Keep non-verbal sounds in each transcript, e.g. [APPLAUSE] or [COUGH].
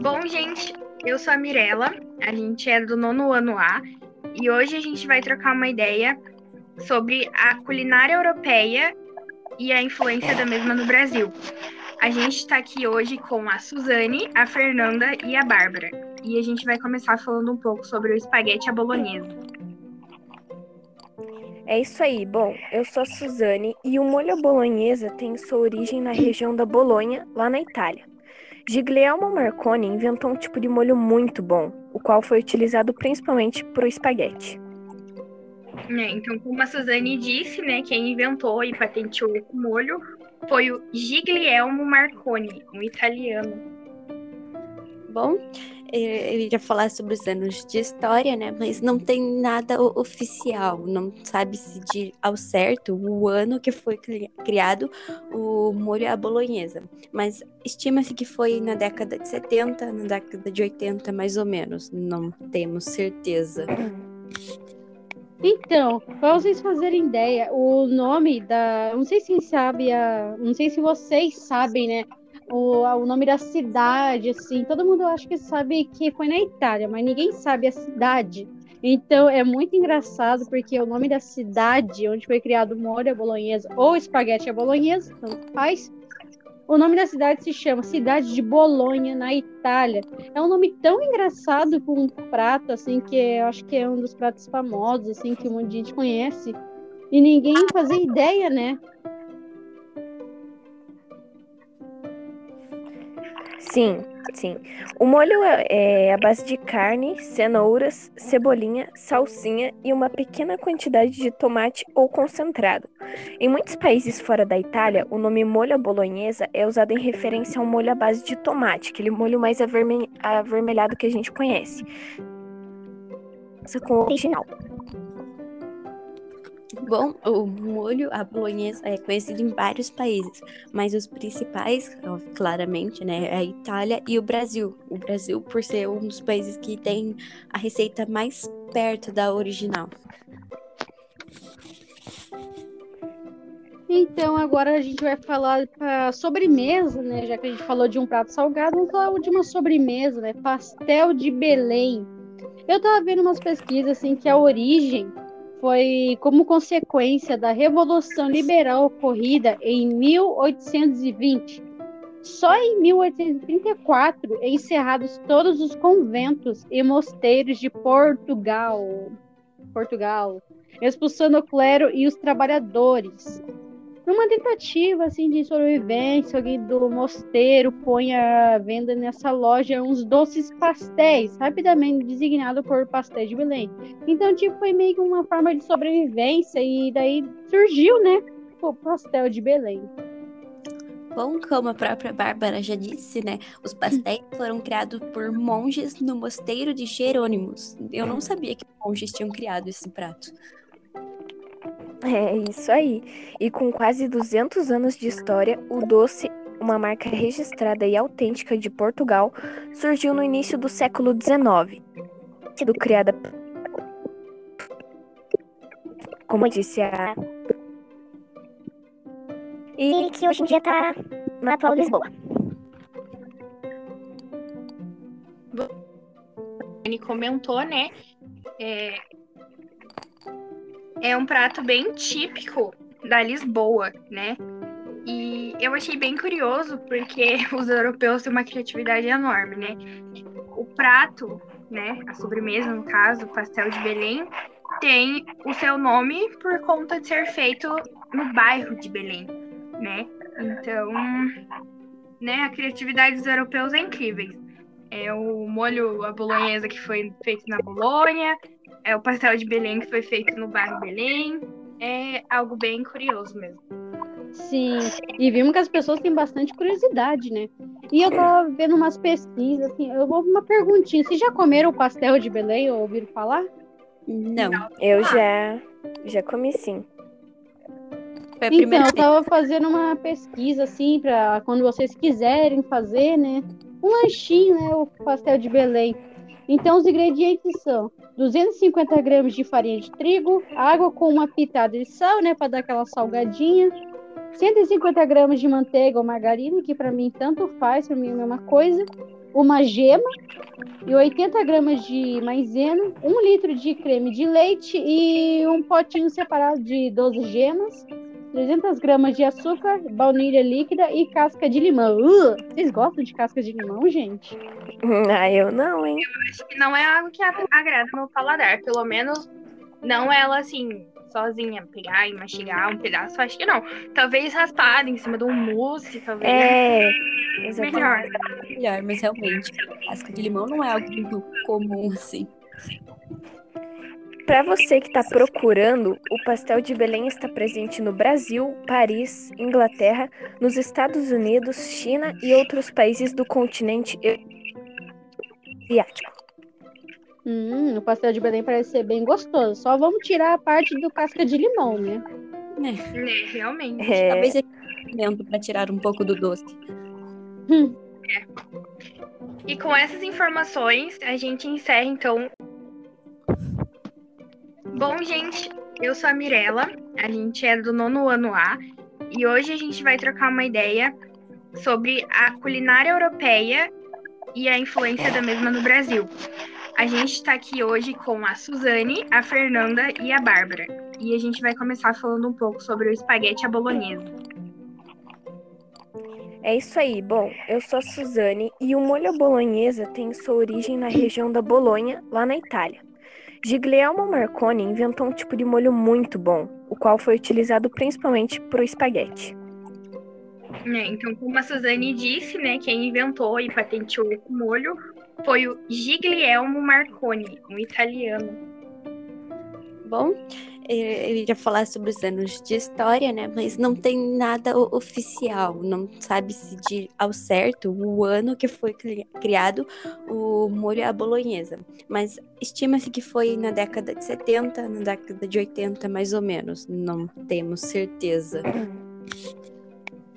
Bom, gente, eu sou a Mirella, a gente é do nono ano A e hoje a gente vai trocar uma ideia sobre a culinária europeia e a influência da mesma no Brasil. A gente está aqui hoje com a Suzane, a Fernanda e a Bárbara. E a gente vai começar falando um pouco sobre o espaguete à bolonhesa. É isso aí. Bom, eu sou a Suzane e o molho à bolonhesa tem sua origem na região da Bolonha, lá na Itália. Giglielmo Marconi inventou um tipo de molho muito bom, o qual foi utilizado principalmente para o espaguete. É, então, como a Suzane disse, né, quem inventou e patenteou o molho foi o Giglielmo Marconi, um italiano. Bom, eu iria falar sobre os anos de história, né? Mas não tem nada oficial, não sabe-se ao certo o ano que foi criado o molho à bolonhesa. Mas estima-se que foi na década de 70, na década de 80, mais ou menos. Não temos certeza. Então, para vocês fazerem ideia, o nome da. Não sei se sabe, a... não sei se vocês sabem, né? O, o nome da cidade, assim. Todo mundo acha que sabe que foi na Itália, mas ninguém sabe a cidade. Então é muito engraçado porque o nome da cidade onde foi criado o molho à bolonhesa ou espaguete à bolonhesa, tanto faz. O nome da cidade se chama Cidade de Bolonha, na Itália. É um nome tão engraçado com um prato, assim, que eu acho que é um dos pratos famosos, assim, que um monte de gente conhece. E ninguém fazia ideia, né? Sim, sim. O molho é, é a base de carne, cenouras, cebolinha, salsinha e uma pequena quantidade de tomate ou concentrado. Em muitos países fora da Itália, o nome molho bolonhesa é usado em referência ao molho à base de tomate, aquele molho mais avermelhado que a gente conhece. Com o original. Bom, o molho à bolonhesa é conhecido em vários países, mas os principais, claramente, né, é a Itália e o Brasil. O Brasil, por ser um dos países que tem a receita mais perto da original. Então, agora a gente vai falar para sobremesa, né? Já que a gente falou de um prato salgado, vamos falar de uma sobremesa, né? Pastel de Belém. Eu tava vendo umas pesquisas assim que a origem foi como consequência da Revolução Liberal ocorrida em 1820. Só em 1834 encerrados todos os conventos e mosteiros de Portugal, Portugal, expulsando o clero e os trabalhadores numa tentativa assim de sobrevivência, alguém do mosteiro põe a venda nessa loja uns doces pastéis, rapidamente designado por pastéis de Belém. Então, tipo, foi meio que uma forma de sobrevivência e daí surgiu, né, o pastel de Belém. Bom, como a própria Bárbara já disse, né? Os pastéis [LAUGHS] foram criados por monges no mosteiro de Jerônimos. Eu não sabia que monges tinham criado esse prato. É isso aí. E com quase 200 anos de história, o doce, uma marca registrada e autêntica de Portugal, surgiu no início do século XIX. Sido criada, como disse a. E que hoje em dia está na atual Lisboa. Ele comentou, né? É, é um prato bem típico da Lisboa, né? E eu achei bem curioso porque [LAUGHS] os europeus têm uma criatividade enorme, né? O prato, né, a sobremesa no caso, o pastel de Belém, tem o seu nome por conta de ser feito no bairro de Belém, né? Então, né, a criatividade dos europeus é incrível. É o molho a bolonhesa que foi feito na Bolonha, é o pastel de Belém que foi feito no bairro Belém. É algo bem curioso mesmo. Sim, e vimos que as pessoas têm bastante curiosidade, né? E eu tava vendo umas pesquisas, assim, eu vou uma perguntinha. Vocês já comeram o pastel de Belém ou ouviram falar? Não. Eu já, já comi sim. então, eu tava fazendo uma pesquisa, assim, para quando vocês quiserem fazer, né? Um lanchinho, né? O pastel de Belém. Então, os ingredientes são 250 gramas de farinha de trigo, água com uma pitada de sal, né, para dar aquela salgadinha, 150 gramas de manteiga ou margarina, que para mim tanto faz, para mim é a mesma coisa, uma gema e 80 gramas de maisena, um litro de creme de leite e um potinho separado de 12 gemas, 300 gramas de açúcar, baunilha líquida e casca de limão. Uh, vocês gostam de casca de limão, gente? [LAUGHS] Ah, eu não, hein? Acho que não é algo que agrada no paladar. Pelo menos não ela assim, sozinha, pegar e mastigar um pedaço, acho que não. Talvez raspada em cima de um mousse, talvez. É, [LAUGHS] melhor. Melhor, mas realmente, casca de limão não é algo muito comum, assim. Para você que está procurando, o pastel de Belém está presente no Brasil, Paris, Inglaterra, nos Estados Unidos, China e outros países do continente asiático. Hum, o pastel de Belém parece ser bem gostoso. Só vamos tirar a parte do casca de limão, né? É, realmente. É, Talvez seja um momento para tirar um pouco do doce. Hum. E com essas informações, a gente encerra então. Bom, gente, eu sou a Mirella, a gente é do nono ano A, e hoje a gente vai trocar uma ideia sobre a culinária europeia e a influência da mesma no Brasil. A gente está aqui hoje com a Suzane, a Fernanda e a Bárbara. E a gente vai começar falando um pouco sobre o espaguete à bolonhesa. É isso aí. Bom, eu sou a Suzane e o molho à bolonhesa tem sua origem na região da Bolonha, lá na Itália. Giglielmo Marconi inventou um tipo de molho muito bom, o qual foi utilizado principalmente para o espaguete. É, então, como a Suzane disse, né, quem inventou e patenteou o molho foi o Giglielmo Marconi, um italiano. Bom, eu iria falar sobre os anos de história, né? Mas não tem nada oficial, não sabe-se de ao certo o ano que foi cri- criado o molho à bolonhesa. Mas estima-se que foi na década de 70, na década de 80, mais ou menos. Não temos certeza.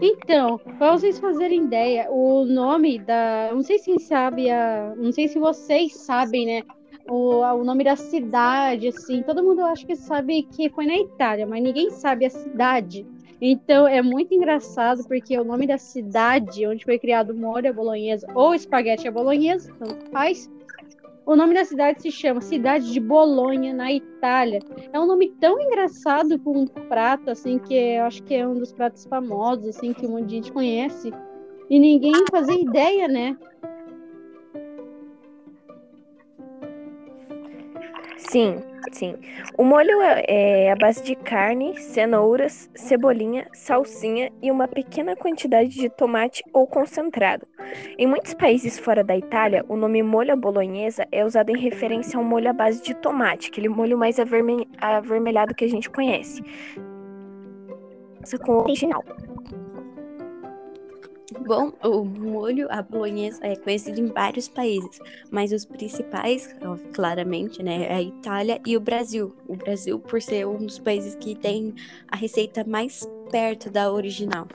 Então, para vocês fazerem ideia, o nome da. Não sei se sabe a. Não sei se vocês sabem, né? O, o nome da cidade, assim. Todo mundo acho que sabe que foi na Itália, mas ninguém sabe a cidade. Então é muito engraçado porque o nome da cidade onde foi criado o molho à bolonhesa ou espaguete à bolonhesa, tanto faz. O nome da cidade se chama Cidade de Bolonha, na Itália. É um nome tão engraçado para um prato, assim, que eu acho que é um dos pratos famosos, assim, que um monte de gente conhece. E ninguém fazia ideia, né? Sim, sim. O molho é é a base de carne, cenouras, cebolinha, salsinha e uma pequena quantidade de tomate ou concentrado. Em muitos países fora da Itália, o nome molho bolonhesa é usado em referência ao molho à base de tomate, aquele molho mais averme- avermelhado que a gente conhece. Com o original. Bom, o molho à bolonhesa é conhecido em vários países, mas os principais, claramente, né, é a Itália e o Brasil. O Brasil, por ser um dos países que tem a receita mais perto da original.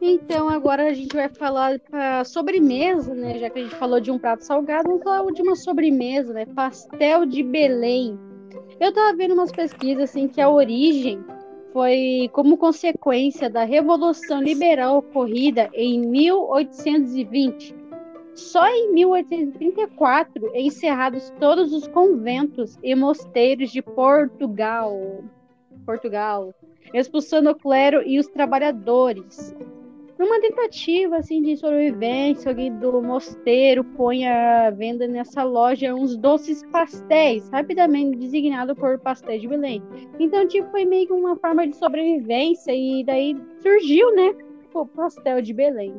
Então agora a gente vai falar para sobremesa, né? Já que a gente falou de um prato salgado, vamos falar de uma sobremesa, né? Pastel de Belém. Eu tava vendo umas pesquisas assim que a origem foi como consequência da Revolução Liberal ocorrida em 1820. Só em 1834 encerrados todos os conventos e mosteiros de Portugal. Portugal, expulsando o clero e os trabalhadores. Numa tentativa assim de sobrevivência, alguém do mosteiro põe à venda nessa loja uns doces pastéis, rapidamente designado por pastéis de Belém. Então, tipo, foi meio que uma forma de sobrevivência e daí surgiu, né, o pastel de Belém.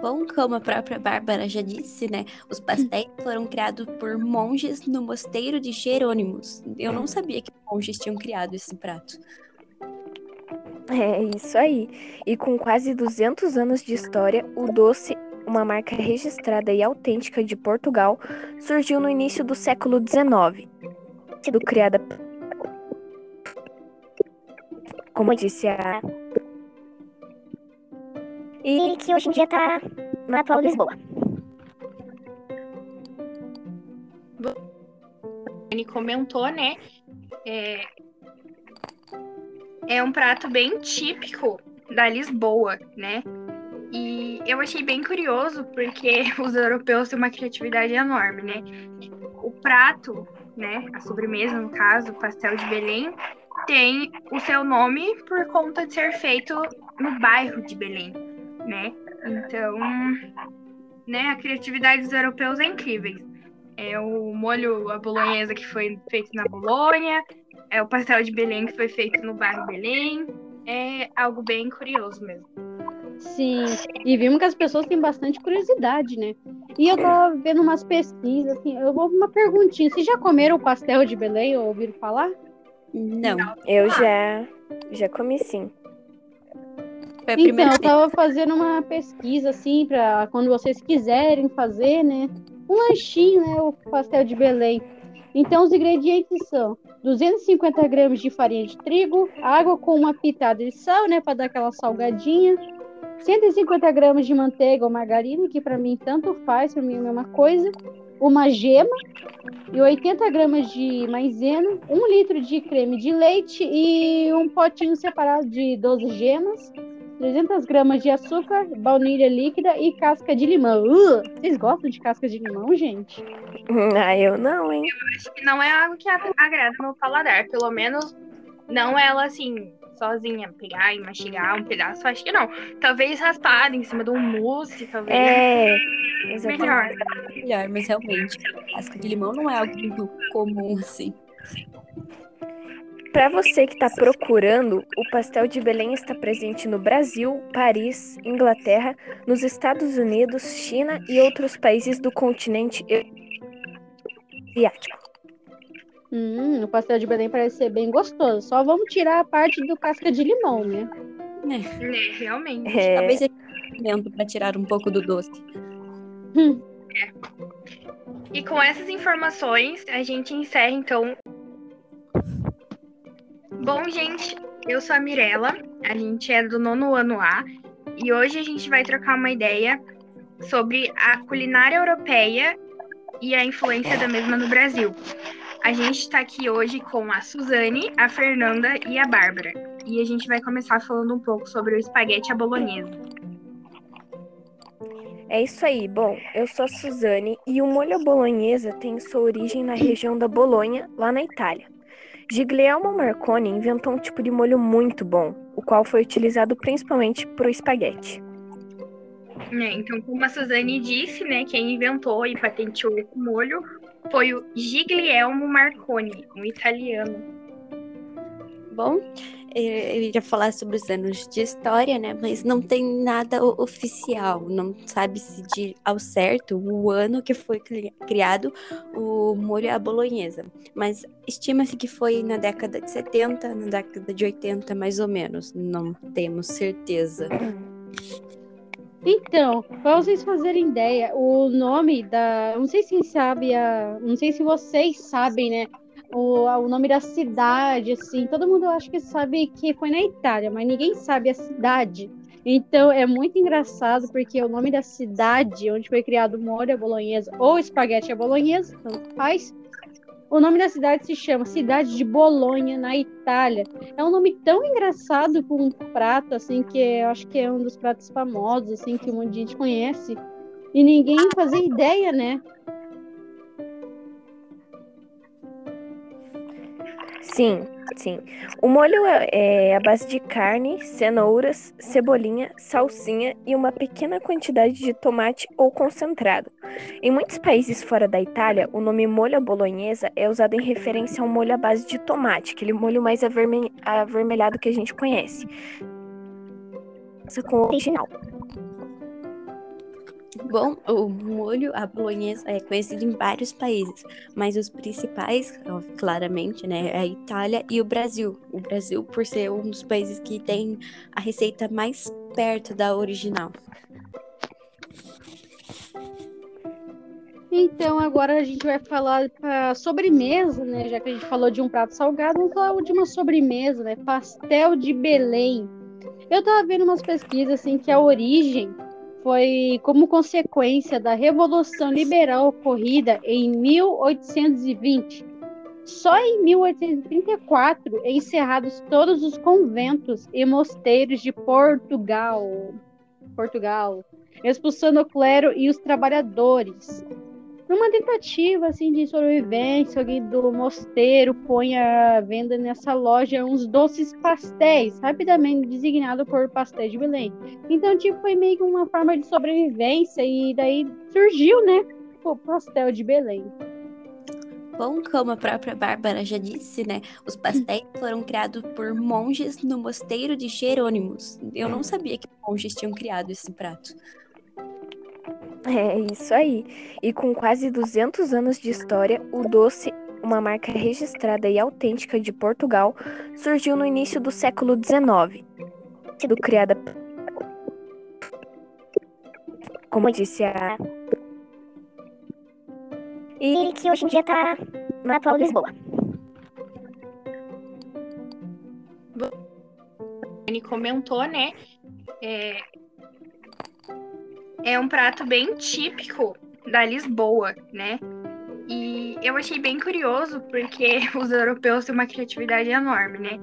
Bom, como a própria Bárbara já disse, né, os pastéis [LAUGHS] foram criados por monges no mosteiro de Jerônimos. Eu não sabia que monges tinham criado esse prato. [LAUGHS] É isso aí. E com quase 200 anos de história, o doce, uma marca registrada e autêntica de Portugal, surgiu no início do século XIX. Sido criada, como eu disse, a. E que hoje em dia está na atual Lisboa. Ele comentou, né? É, é um prato bem típico da Lisboa, né? E eu achei bem curioso porque [LAUGHS] os europeus têm uma criatividade enorme, né? O prato, né, a sobremesa no caso, o pastel de Belém, tem o seu nome por conta de ser feito no bairro de Belém, né? Então, né, a criatividade dos europeus é incrível. É o molho a bolonhesa que foi feito na Bolonha, é o pastel de Belém que foi feito no bairro Belém. É algo bem curioso mesmo. Sim, e vimos que as pessoas têm bastante curiosidade, né? E eu tava vendo umas pesquisas, assim, eu vou uma perguntinha. Vocês já comeram o pastel de Belém ou ouviram falar? Não. Eu já, já comi sim. Foi a Então, primeira eu tava fazendo uma pesquisa, assim, pra quando vocês quiserem fazer, né? Um lanchinho, né? O pastel de Belém. Então, os ingredientes são 250 gramas de farinha de trigo, água com uma pitada de sal, né? Pra dar aquela salgadinha. 150 gramas de manteiga ou margarina, que pra mim tanto faz, pra mim é a mesma coisa. Uma gema e 80 gramas de maisena, um litro de creme de leite e um potinho separado de 12 gemas, 300 gramas de açúcar, baunilha líquida e casca de limão. Uh, vocês gostam de casca de limão, gente? Ah, eu não, hein? Acho que não é algo que ag- agrada meu paladar. Pelo menos não ela assim, sozinha, pegar e mastigar um pedaço, acho que não. Talvez raspada em cima de um mousse, talvez. É, exatamente. melhor. melhor, mas realmente, casca de limão não é algo muito comum assim. Para você que está procurando, o pastel de Belém está presente no Brasil, Paris, Inglaterra, nos Estados Unidos, China e outros países do continente asiático. Hum, o pastel de Belém parece ser bem gostoso. Só vamos tirar a parte do casca de limão, né? É, realmente. É, Talvez seja momento para tirar um pouco do doce. E com essas informações, a gente encerra então. Bom, gente, eu sou a Mirella, a gente é do nono ano A, e hoje a gente vai trocar uma ideia sobre a culinária europeia e a influência da mesma no Brasil. A gente está aqui hoje com a Suzane, a Fernanda e a Bárbara. E a gente vai começar falando um pouco sobre o espaguete à bolonhesa. é isso aí. Bom, eu sou a Suzane e o molho à bolonhesa tem sua origem na região da Bolonha, lá na Itália. Giglielmo Marconi inventou um tipo de molho muito bom, o qual foi utilizado principalmente para o espaguete. É, então, como a Suzane disse, né, quem inventou e patenteou esse molho foi o Giglielmo Marconi, um italiano. Bom, eu ia falar sobre os anos de história, né? Mas não tem nada oficial, não sabe-se de ao certo o ano que foi cri- criado o molho à bolonhesa. Mas estima-se que foi na década de 70, na década de 80, mais ou menos. Não temos certeza. Então, para vocês fazerem ideia, o nome da. Não sei se sabem, a... não sei se vocês sabem, né? O, o nome da cidade, assim. Todo mundo acha que sabe que foi na Itália, mas ninguém sabe a cidade. Então é muito engraçado porque o nome da cidade onde foi criado o molho à bolonhesa ou espaguete à bolonhesa, tanto faz. O nome da cidade se chama Cidade de Bolonha, na Itália. É um nome tão engraçado com um prato, assim, que eu acho que é um dos pratos famosos, assim, que um monte de gente conhece. E ninguém fazia ideia, né? Sim, sim. O molho é é à base de carne, cenouras, cebolinha, salsinha e uma pequena quantidade de tomate ou concentrado. Em muitos países fora da Itália, o nome molho à bolonhesa é usado em referência ao molho à base de tomate, aquele molho mais averme- avermelhado que a gente conhece. Com o original. Bom, o molho à bolonhesa é conhecido em vários países, mas os principais, claramente, né, é a Itália e o Brasil. O Brasil, por ser um dos países que tem a receita mais perto da original. Então agora a gente vai falar para sobremesa, né? Já que a gente falou de um prato salgado, vamos falar de uma sobremesa, né? Pastel de Belém. Eu tava vendo umas pesquisas assim que a origem foi como consequência da Revolução Liberal ocorrida em 1820. Só em 1834 encerrados todos os conventos e mosteiros de Portugal. Portugal, expulsando o clero e os trabalhadores. Numa tentativa assim de sobrevivência, alguém do mosteiro põe à venda nessa loja uns doces pastéis, rapidamente designado por pastéis de Belém. Então, tipo, foi meio que uma forma de sobrevivência e daí surgiu, né, o pastel de Belém. Bom, como a própria Bárbara já disse, né? Os pastéis [LAUGHS] foram criados por monges no mosteiro de Jerônimos. Eu não sabia que monges tinham criado esse prato. É isso aí. E com quase 200 anos de história, o doce, uma marca registrada e autêntica de Portugal, surgiu no início do século XIX. Sido criada, como disse a. E que hoje em dia está na atual Lisboa. Ele comentou, né? É, é um prato bem típico da Lisboa, né? E eu achei bem curioso porque [LAUGHS] os europeus têm uma criatividade enorme, né?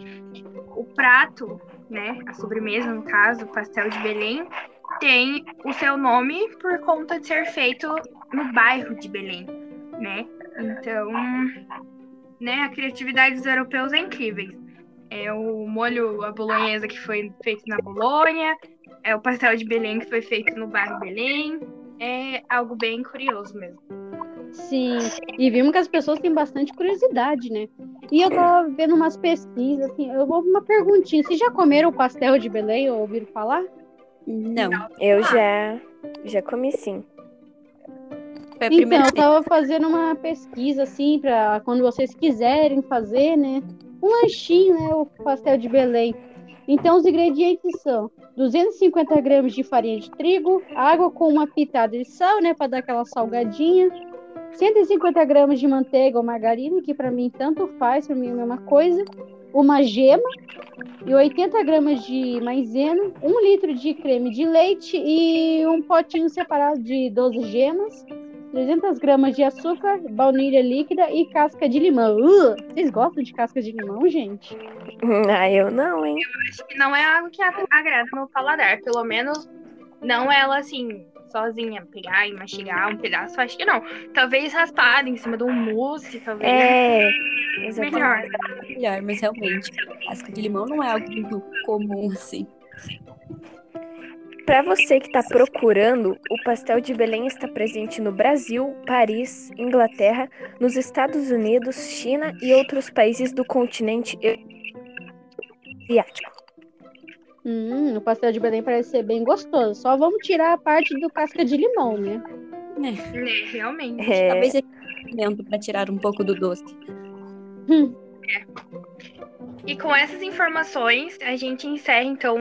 O prato, né, a sobremesa no caso, o pastel de Belém, tem o seu nome por conta de ser feito no bairro de Belém, né? Então, né, a criatividade dos europeus é incrível. É o molho a bolonhesa que foi feito na Bolonha, é o pastel de Belém que foi feito no bairro Belém. É algo bem curioso mesmo. Sim, e vimos que as pessoas têm bastante curiosidade, né? E eu tava vendo umas pesquisas, assim, eu vou uma perguntinha. Vocês já comeram o pastel de Belém ou ouviram falar? Não. Eu já, já comi sim. Foi a Então, eu tava fazendo uma pesquisa, assim, pra quando vocês quiserem fazer, né? Um lanchinho, né? O pastel de Belém. Então, os ingredientes são 250 gramas de farinha de trigo, água com uma pitada de sal, né? Pra dar aquela salgadinha. 150 gramas de manteiga ou margarina, que pra mim tanto faz, pra mim é a mesma coisa. Uma gema e 80 gramas de maisena, um litro de creme de leite e um potinho separado de 12 gemas. 300 gramas de açúcar, baunilha líquida e casca de limão. Uh, vocês gostam de casca de limão, gente? Ah, eu não, hein? Acho que não é algo que agrada meu paladar. Pelo menos não ela assim, sozinha, pegar e mastigar um pedaço, acho que não. Talvez raspada em cima de um mousse, talvez. É, exatamente. melhor. melhor, mas realmente, casca de limão não é algo muito comum assim. Para você que está procurando, o pastel de Belém está presente no Brasil, Paris, Inglaterra, nos Estados Unidos, China e outros países do continente asiático. Hum, o pastel de Belém parece ser bem gostoso. Só vamos tirar a parte do casca de limão, né? Né, realmente. É, Talvez momento para tirar um pouco do doce. E com essas informações, a gente encerra então